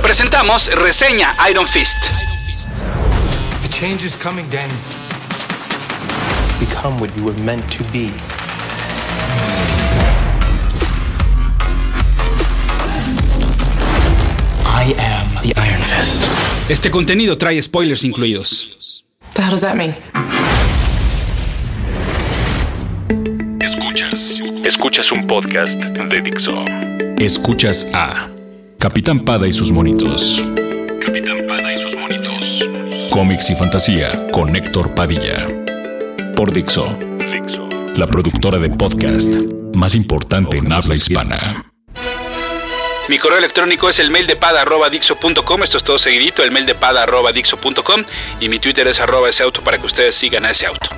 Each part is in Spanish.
Hoy presentamos reseña Iron Fist. The change is coming, Danny. Become what you were meant to be. I am the Iron Fist. Este contenido trae spoilers incluidos. The hell does that mean? Escuchas. Escuchas un podcast de Dixo. Escuchas a Capitán Pada y sus monitos. Capitán Pada y sus monitos. Cómics y fantasía con Héctor Padilla. Por Dixo. Dixo. La productora de podcast más importante en habla hispana. Mi correo electrónico es el mail de pada.dixo.com. Esto es todo seguidito, el mail de pada.dixo.com. Y mi Twitter es arroba ese auto para que ustedes sigan a ese auto.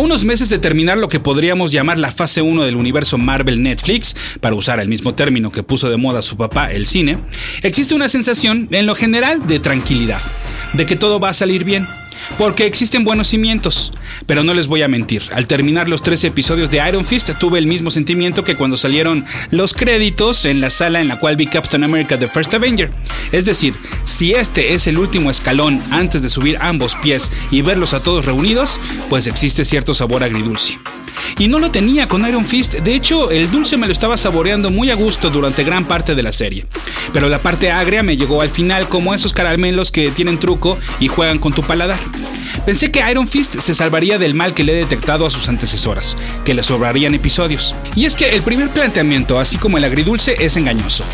Unos meses de terminar lo que podríamos llamar la fase 1 del universo Marvel Netflix, para usar el mismo término que puso de moda su papá, el cine, existe una sensación, en lo general, de tranquilidad, de que todo va a salir bien. Porque existen buenos cimientos. Pero no les voy a mentir, al terminar los 13 episodios de Iron Fist tuve el mismo sentimiento que cuando salieron los créditos en la sala en la cual vi Captain America The First Avenger. Es decir, si este es el último escalón antes de subir ambos pies y verlos a todos reunidos, pues existe cierto sabor agridulce. Y no lo tenía con Iron Fist, de hecho el dulce me lo estaba saboreando muy a gusto durante gran parte de la serie. Pero la parte agria me llegó al final como esos caramelos que tienen truco y juegan con tu paladar. Pensé que Iron Fist se salvaría del mal que le he detectado a sus antecesoras, que le sobrarían episodios. Y es que el primer planteamiento, así como el agridulce, es engañoso.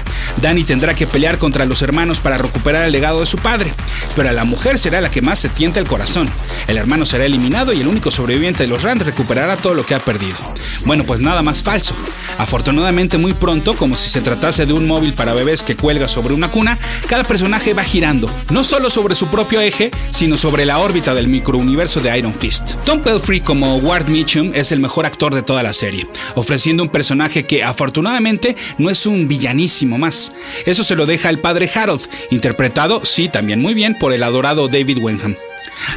Danny tendrá que pelear contra los hermanos para recuperar el legado de su padre, pero la mujer será la que más se tienta el corazón. El hermano será eliminado y el único sobreviviente de los Rand recuperará todo lo que ha perdido. Bueno, pues nada más falso. Afortunadamente muy pronto, como si se tratase de un móvil para bebés que cuelga sobre una cuna, cada personaje va girando, no solo sobre su propio eje, sino sobre la órbita del microuniverso de Iron Fist. Tom Pelfrey como Ward Mitchum es el mejor actor de toda la serie, ofreciendo un personaje que afortunadamente no es un villanísimo más. Eso se lo deja el padre Harold, interpretado, sí, también muy bien, por el adorado David Wenham.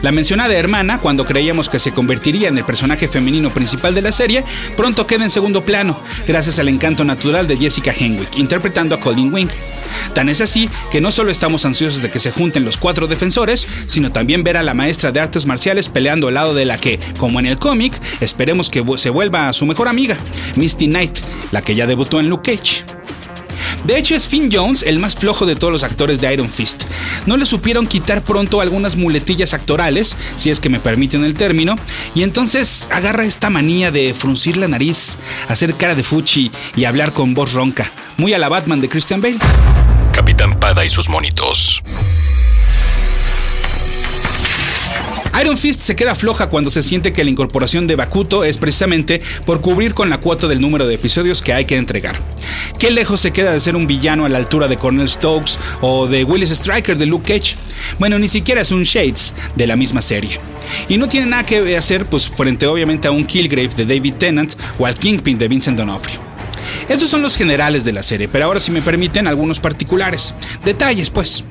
La mencionada hermana, cuando creíamos que se convertiría en el personaje femenino principal de la serie, pronto queda en segundo plano, gracias al encanto natural de Jessica Henwick, interpretando a Colin Wing. Tan es así que no solo estamos ansiosos de que se junten los cuatro defensores, sino también ver a la maestra de artes marciales peleando al lado de la que, como en el cómic, esperemos que se vuelva su mejor amiga, Misty Knight, la que ya debutó en Luke Cage. De hecho, es Finn Jones el más flojo de todos los actores de Iron Fist. No le supieron quitar pronto algunas muletillas actorales, si es que me permiten el término, y entonces agarra esta manía de fruncir la nariz, hacer cara de fuchi y hablar con voz ronca, muy a la Batman de Christian Bale. Capitán Pada y sus monitos. Iron Fist se queda floja cuando se siente que la incorporación de Bakuto es precisamente por cubrir con la cuota del número de episodios que hay que entregar. ¿Qué lejos se queda de ser un villano a la altura de Cornel Stokes o de Willis Striker de Luke Cage? Bueno, ni siquiera es un Shades de la misma serie. Y no tiene nada que hacer pues frente obviamente a un Killgrave de David Tennant o al Kingpin de Vincent D'Onofrio. Estos son los generales de la serie, pero ahora si me permiten algunos particulares. Detalles, pues.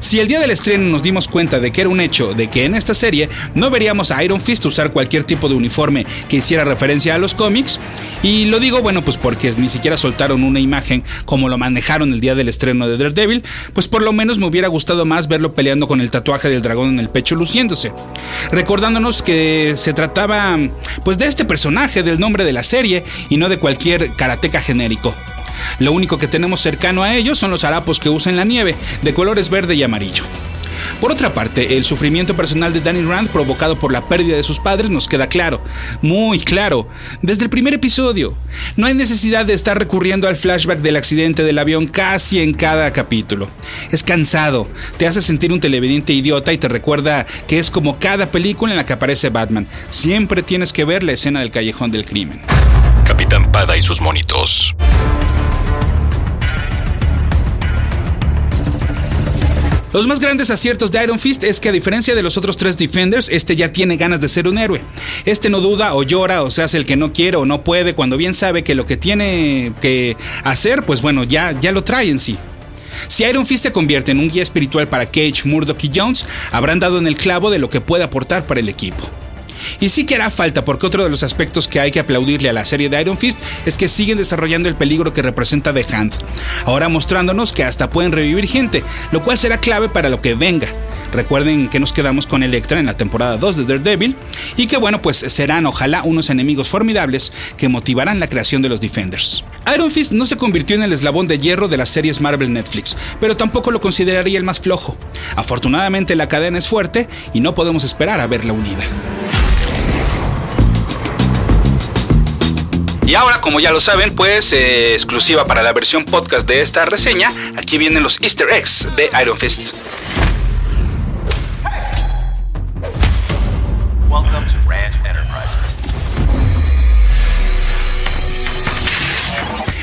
Si el día del estreno nos dimos cuenta de que era un hecho de que en esta serie no veríamos a Iron Fist usar cualquier tipo de uniforme que hiciera referencia a los cómics, y lo digo bueno pues porque ni siquiera soltaron una imagen como lo manejaron el día del estreno de Daredevil, pues por lo menos me hubiera gustado más verlo peleando con el tatuaje del dragón en el pecho luciéndose, recordándonos que se trataba pues de este personaje del nombre de la serie y no de cualquier karateca genérico. Lo único que tenemos cercano a ellos son los harapos que usa en la nieve, de colores verde y amarillo. Por otra parte, el sufrimiento personal de Danny Rand provocado por la pérdida de sus padres nos queda claro, muy claro, desde el primer episodio. No hay necesidad de estar recurriendo al flashback del accidente del avión casi en cada capítulo. Es cansado, te hace sentir un televidente idiota y te recuerda que es como cada película en la que aparece Batman. Siempre tienes que ver la escena del callejón del crimen. Capitán Pada y sus monitos. Los más grandes aciertos de Iron Fist es que a diferencia de los otros tres Defenders, este ya tiene ganas de ser un héroe. Este no duda o llora o se hace el que no quiere o no puede cuando bien sabe que lo que tiene que hacer, pues bueno, ya, ya lo trae en sí. Si Iron Fist se convierte en un guía espiritual para Cage, Murdoch y Jones, habrán dado en el clavo de lo que puede aportar para el equipo. Y sí que hará falta porque otro de los aspectos que hay que aplaudirle a la serie de Iron Fist es que siguen desarrollando el peligro que representa The Hand, ahora mostrándonos que hasta pueden revivir gente, lo cual será clave para lo que venga. Recuerden que nos quedamos con Electra en la temporada 2 de Daredevil y que bueno, pues serán ojalá unos enemigos formidables que motivarán la creación de los Defenders. Iron Fist no se convirtió en el eslabón de hierro de las series Marvel Netflix, pero tampoco lo consideraría el más flojo. Afortunadamente la cadena es fuerte y no podemos esperar a verla unida. Y ahora, como ya lo saben, pues eh, exclusiva para la versión podcast de esta reseña, aquí vienen los easter eggs de Iron Fist. Welcome to Ranch Enterprises.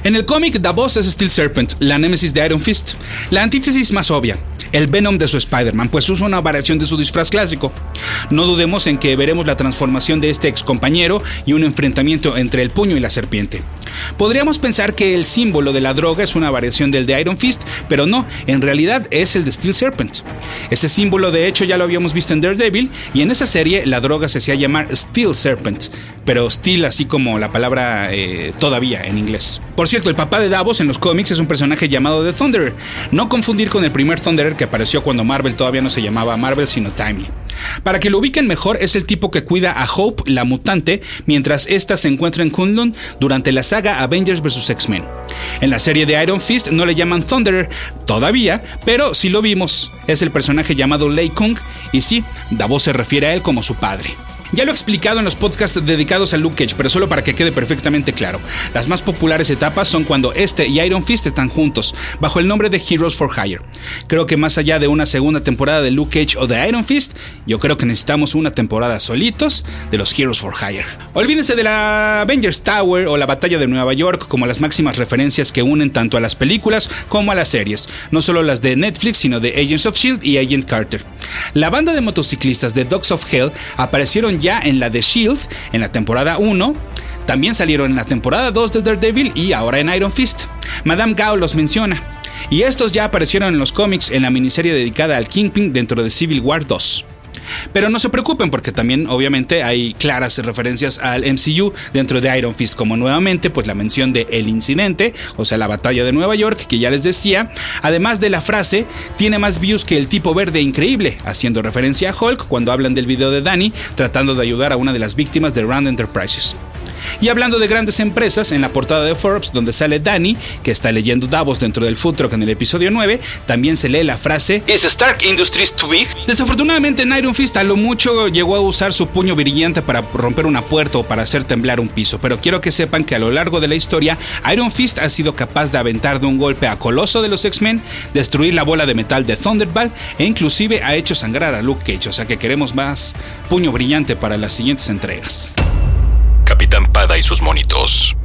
En el cómic, Davos es Steel Serpent, la némesis de Iron Fist. La antítesis más obvia, el Venom de su Spider-Man, pues usa una variación de su disfraz clásico. No dudemos en que veremos la transformación de este ex compañero y un enfrentamiento entre el puño y la serpiente. Podríamos pensar que el símbolo de la droga es una variación del de Iron Fist, pero no, en realidad es el de Steel Serpent. Ese símbolo de hecho ya lo habíamos visto en Daredevil y en esa serie la droga se hacía llamar Steel Serpent, pero Steel así como la palabra eh, todavía en inglés. Por cierto, el papá de Davos en los cómics es un personaje llamado The Thunderer, no confundir con el primer Thunderer que apareció cuando Marvel todavía no se llamaba Marvel sino Timely. Para que lo ubiquen mejor, es el tipo que cuida a Hope, la mutante, mientras ésta se encuentra en Kunlun durante la saga Avengers vs. X-Men. En la serie de Iron Fist no le llaman Thunderer todavía, pero sí lo vimos. Es el personaje llamado Lei Kung, y sí, Davos se refiere a él como su padre. Ya lo he explicado en los podcasts dedicados a Luke Cage, pero solo para que quede perfectamente claro. Las más populares etapas son cuando este y Iron Fist están juntos, bajo el nombre de Heroes for Hire. Creo que más allá de una segunda temporada de Luke Cage o de Iron Fist, yo creo que necesitamos una temporada solitos de los Heroes for Hire. Olvídense de la Avengers Tower o la Batalla de Nueva York como las máximas referencias que unen tanto a las películas como a las series, no solo las de Netflix, sino de Agents of Shield y Agent Carter. La banda de motociclistas de Dogs of Hell aparecieron ya en la de Shield en la temporada 1. También salieron en la temporada 2 de Daredevil y ahora en Iron Fist. Madame Gao los menciona. Y estos ya aparecieron en los cómics en la miniserie dedicada al Kingpin dentro de Civil War 2. Pero no se preocupen porque también obviamente hay claras referencias al MCU dentro de Iron Fist, como nuevamente pues la mención de el incidente, o sea la batalla de Nueva York que ya les decía, además de la frase tiene más views que el tipo verde increíble, haciendo referencia a Hulk cuando hablan del video de Danny tratando de ayudar a una de las víctimas de Rand Enterprises. Y hablando de grandes empresas, en la portada de Forbes, donde sale Danny, que está leyendo Davos dentro del food truck en el episodio 9, también se lee la frase ¿Is Stark Industries too big? Desafortunadamente, en Iron Fist a lo mucho llegó a usar su puño brillante para romper una puerta o para hacer temblar un piso, pero quiero que sepan que a lo largo de la historia, Iron Fist ha sido capaz de aventar de un golpe a Coloso de los X-Men, destruir la bola de metal de Thunderbolt e inclusive ha hecho sangrar a Luke Cage, o sea que queremos más puño brillante para las siguientes entregas. Capitán Pada y sus monitos.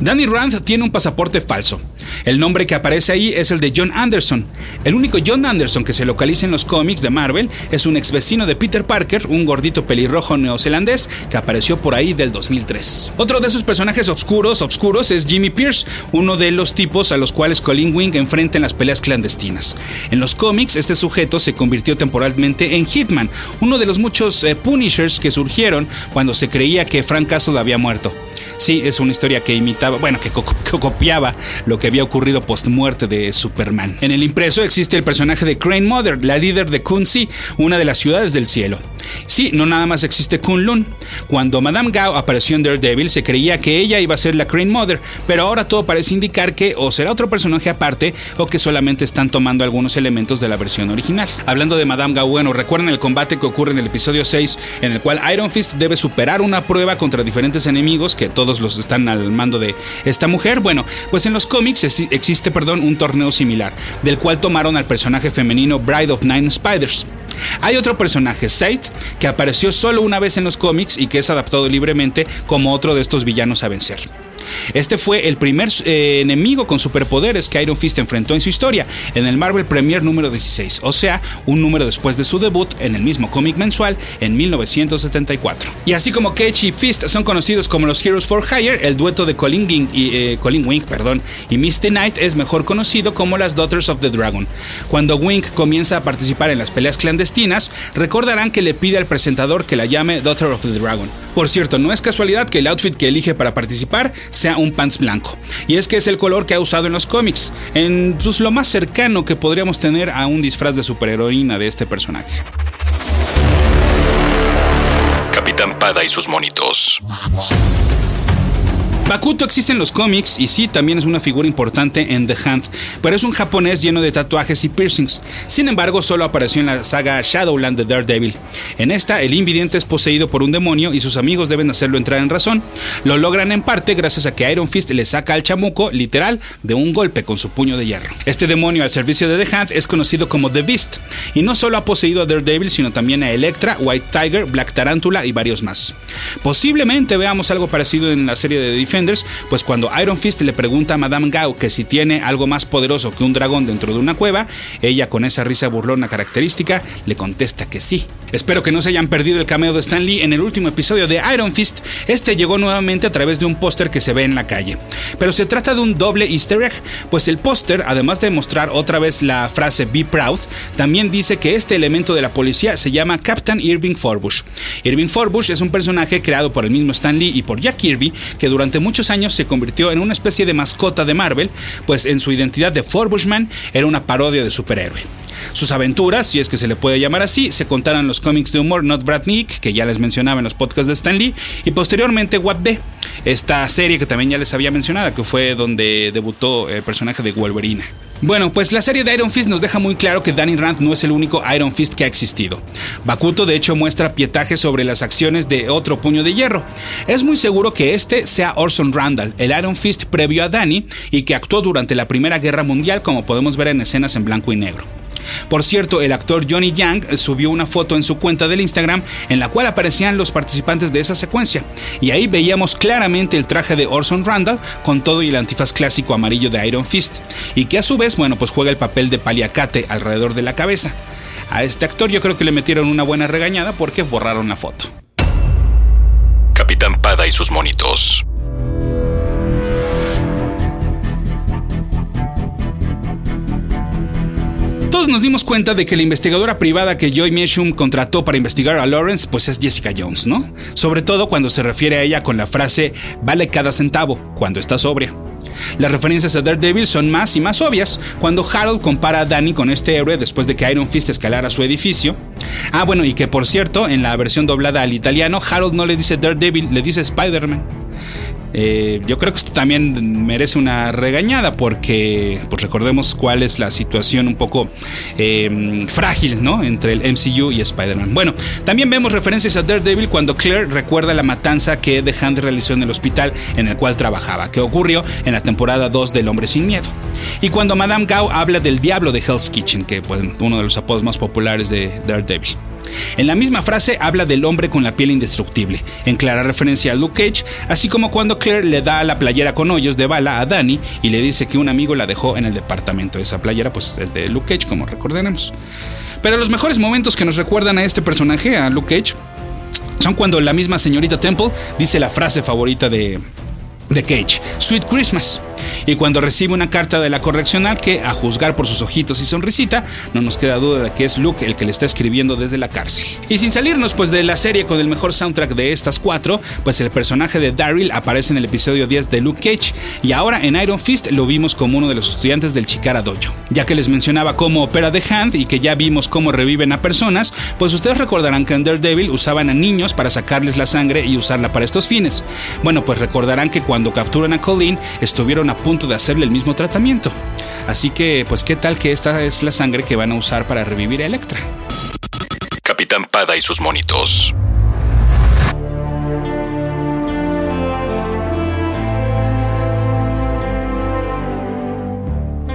Danny Rand tiene un pasaporte falso. El nombre que aparece ahí es el de John Anderson. El único John Anderson que se localiza en los cómics de Marvel es un ex vecino de Peter Parker, un gordito pelirrojo neozelandés que apareció por ahí del 2003. Otro de sus personajes oscuros, oscuros es Jimmy Pierce, uno de los tipos a los cuales Colin Wing enfrenta en las peleas clandestinas. En los cómics, este sujeto se convirtió temporalmente en Hitman, uno de los muchos eh, Punishers que surgieron cuando se creía que Frank Castle había muerto. Sí, es una historia que bueno, que, que copiaba lo que había ocurrido post muerte de Superman. En el impreso existe el personaje de Crane Mother, la líder de Kunzi, una de las ciudades del cielo. Sí, no nada más existe Kunlun. Cuando Madame Gao apareció en Daredevil se creía que ella iba a ser la Crane Mother, pero ahora todo parece indicar que o será otro personaje aparte o que solamente están tomando algunos elementos de la versión original. Hablando de Madame Gao, bueno, recuerdan el combate que ocurre en el episodio 6 en el cual Iron Fist debe superar una prueba contra diferentes enemigos que todos los están al mando de esta mujer. Bueno, pues en los cómics existe, perdón, un torneo similar, del cual tomaron al personaje femenino Bride of Nine Spiders. Hay otro personaje, Said, que apareció solo una vez en los cómics y que es adaptado libremente como otro de estos villanos a vencer. Este fue el primer eh, enemigo con superpoderes que Iron Fist enfrentó en su historia, en el Marvel Premier número 16, o sea, un número después de su debut en el mismo cómic mensual en 1974. Y así como Cage y Fist son conocidos como los Heroes for Hire, el dueto de Colin, Wing y, eh, Colin perdón, y Misty Knight es mejor conocido como las Daughters of the Dragon. Cuando Wink comienza a participar en las peleas clandestinas, recordarán que le pide al presentador que la llame Daughter of the Dragon. Por cierto, no es casualidad que el outfit que elige para participar sea un pants blanco. Y es que es el color que ha usado en los cómics, en pues, lo más cercano que podríamos tener a un disfraz de superheroína de este personaje. Capitán Pada y sus monitos. Bakuto existe en los cómics y sí, también es una figura importante en The Hunt, pero es un japonés lleno de tatuajes y piercings. Sin embargo, solo apareció en la saga Shadowland de Daredevil. En esta, el invidente es poseído por un demonio y sus amigos deben hacerlo entrar en razón. Lo logran en parte gracias a que Iron Fist le saca al chamuco, literal, de un golpe con su puño de hierro. Este demonio al servicio de The Hunt es conocido como The Beast, y no solo ha poseído a Daredevil, sino también a Elektra, White Tiger, Black Tarantula y varios más. Posiblemente veamos algo parecido en la serie de Defense pues cuando Iron Fist le pregunta a Madame Gao que si tiene algo más poderoso que un dragón dentro de una cueva, ella con esa risa burlona característica le contesta que sí. Espero que no se hayan perdido el cameo de Stan Lee en el último episodio de Iron Fist. Este llegó nuevamente a través de un póster que se ve en la calle. Pero se trata de un doble easter egg, pues el póster, además de mostrar otra vez la frase Be Proud, también dice que este elemento de la policía se llama Captain Irving Forbush. Irving Forbush es un personaje creado por el mismo Stan Lee y por Jack Kirby, que durante muchos años se convirtió en una especie de mascota de Marvel, pues en su identidad de Forbushman era una parodia de superhéroe. Sus aventuras, si es que se le puede llamar así, se contaron en los cómics de humor Not Brad Meek, que ya les mencionaba en los podcasts de Stan Lee, y posteriormente What The, esta serie que también ya les había mencionado, que fue donde debutó el personaje de Wolverine. Bueno, pues la serie de Iron Fist nos deja muy claro que Danny Rand no es el único Iron Fist que ha existido. Bakuto de hecho muestra pietaje sobre las acciones de otro puño de hierro. Es muy seguro que este sea Orson Randall, el Iron Fist previo a Danny y que actuó durante la Primera Guerra Mundial como podemos ver en escenas en blanco y negro. Por cierto, el actor Johnny Yang subió una foto en su cuenta del Instagram en la cual aparecían los participantes de esa secuencia, y ahí veíamos claramente el traje de Orson Randall con todo y el antifaz clásico amarillo de Iron Fist, y que a su vez, bueno, pues juega el papel de paliacate alrededor de la cabeza. A este actor yo creo que le metieron una buena regañada porque borraron la foto. Capitán Pada y sus monitos. Nos dimos cuenta de que la investigadora privada que Joy Meashum contrató para investigar a Lawrence pues es Jessica Jones, ¿no? Sobre todo cuando se refiere a ella con la frase vale cada centavo cuando está sobria. Las referencias a Daredevil son más y más obvias cuando Harold compara a Danny con este héroe después de que Iron Fist escalara su edificio. Ah, bueno, y que por cierto, en la versión doblada al italiano, Harold no le dice Daredevil, le dice Spider-Man. Eh, yo creo que esto también merece una regañada porque pues recordemos cuál es la situación un poco em, frágil ¿no? entre el MCU y Spider-Man. Bueno, también vemos referencias a Daredevil cuando Claire recuerda la matanza que The Hand realizó en el hospital en el cual trabajaba, que ocurrió en la temporada 2 del Hombre Sin Miedo. Y cuando Madame Gao habla del diablo de Hell's Kitchen, que pues, uno de los apodos más populares de Daredevil. En la misma frase habla del hombre con la piel indestructible, en clara referencia a Luke Cage, así como cuando Le da la playera con hoyos de bala a Danny y le dice que un amigo la dejó en el departamento. Esa playera pues es de Luke Cage, como recordaremos. Pero los mejores momentos que nos recuerdan a este personaje, a Luke Cage, son cuando la misma señorita Temple dice la frase favorita de, de Cage, Sweet Christmas. Y cuando recibe una carta de la correccional que, a juzgar por sus ojitos y sonrisita, no nos queda duda de que es Luke el que le está escribiendo desde la cárcel. Y sin salirnos pues de la serie con el mejor soundtrack de estas cuatro, pues el personaje de Daryl aparece en el episodio 10 de Luke Cage y ahora en Iron Fist lo vimos como uno de los estudiantes del Chikara Dojo. Ya que les mencionaba cómo opera The Hand y que ya vimos cómo reviven a personas, pues ustedes recordarán que en Daredevil usaban a niños para sacarles la sangre y usarla para estos fines. Bueno, pues recordarán que cuando capturan a Colleen estuvieron a punto de hacerle el mismo tratamiento. Así que, pues, ¿qué tal que esta es la sangre que van a usar para revivir a Electra? Capitán Pada y sus monitos.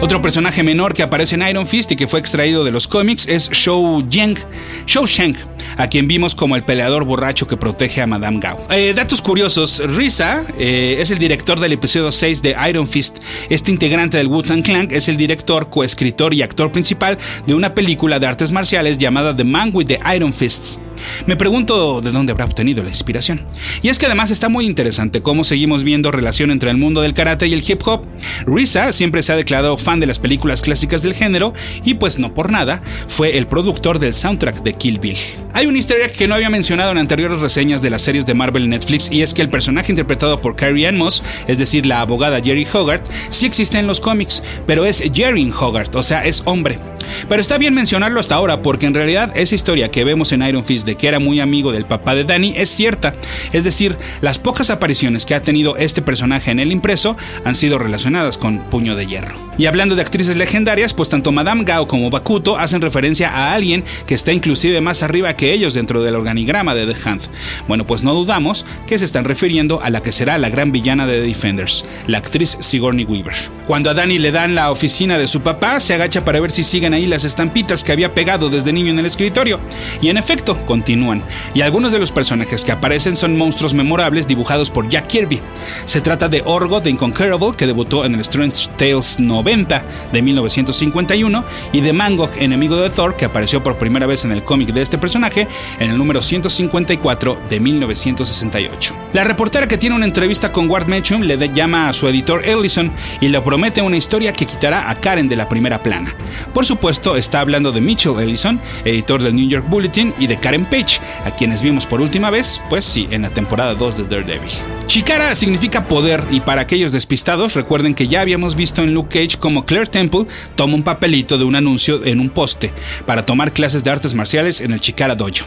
Otro personaje menor que aparece en Iron Fist y que fue extraído de los cómics es Shou Yang, Shou Sheng, a quien vimos como el peleador borracho que protege a Madame Gao. Eh, datos curiosos, Risa eh, es el director del episodio 6 de Iron Fist. Este integrante del Wu-Tang Clan es el director, coescritor y actor principal de una película de artes marciales llamada The Man with the Iron Fists. Me pregunto de dónde habrá obtenido la inspiración. Y es que además está muy interesante cómo seguimos viendo relación entre el mundo del karate y el hip hop. Risa siempre se ha declarado fan de las películas clásicas del género y pues no por nada fue el productor del soundtrack de Kill Bill. Hay un easter que no había mencionado en anteriores reseñas de las series de Marvel Netflix y es que el personaje interpretado por Carrie Ann Moss, es decir, la abogada Jerry Hogarth, sí existe en los cómics, pero es Jerry Hogarth, o sea, es hombre. Pero está bien mencionarlo hasta ahora porque en realidad esa historia que vemos en Iron Fist de que era muy amigo del papá de Danny es cierta. Es decir, las pocas apariciones que ha tenido este personaje en el impreso han sido relacionadas con Puño de Hierro. Y hablando de actrices legendarias, pues tanto Madame Gao como Bakuto hacen referencia a alguien que está inclusive más arriba que ellos dentro del organigrama de The Hand. Bueno, pues no dudamos que se están refiriendo a la que será la gran villana de The Defenders, la actriz Sigourney Weaver. Cuando a Danny le dan la oficina de su papá, se agacha para ver si siguen ahí las estampitas que había pegado desde niño en el escritorio. Y en efecto, continúan. Y algunos de los personajes que aparecen son monstruos memorables dibujados por Jack Kirby. Se trata de Orgo The Inconquerable, que debutó en el Strange Tales 90 de 1951, y de Mangog, enemigo de Thor, que apareció por primera vez en el cómic de este personaje en el número 154 de 1968. La reportera que tiene una entrevista con Ward Mitchum le llama a su editor Ellison y le promete una historia que quitará a Karen de la primera plana. Por está hablando de Mitchell Ellison, editor del New York Bulletin, y de Karen Page, a quienes vimos por última vez, pues sí, en la temporada 2 de Daredevil. Chikara significa poder y para aquellos despistados recuerden que ya habíamos visto en Luke Cage como Claire Temple toma un papelito de un anuncio en un poste para tomar clases de artes marciales en el Chikara Dojo.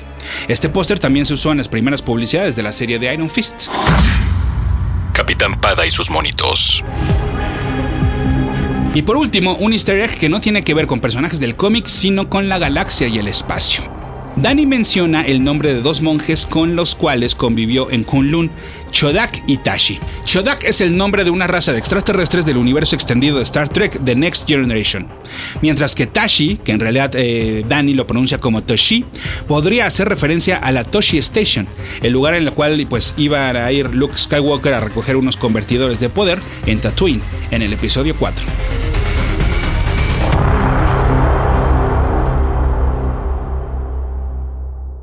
Este póster también se usó en las primeras publicidades de la serie de Iron Fist. Capitán Pada y sus monitos. Y por último, un easter egg que no tiene que ver con personajes del cómic, sino con la galaxia y el espacio. Danny menciona el nombre de dos monjes con los cuales convivió en Kunlun, Chodak y Tashi. Chodak es el nombre de una raza de extraterrestres del universo extendido de Star Trek The Next Generation. Mientras que Tashi, que en realidad eh, Danny lo pronuncia como Toshi, podría hacer referencia a la Toshi Station, el lugar en el cual pues, iba a ir Luke Skywalker a recoger unos convertidores de poder en Tatooine, en el episodio 4.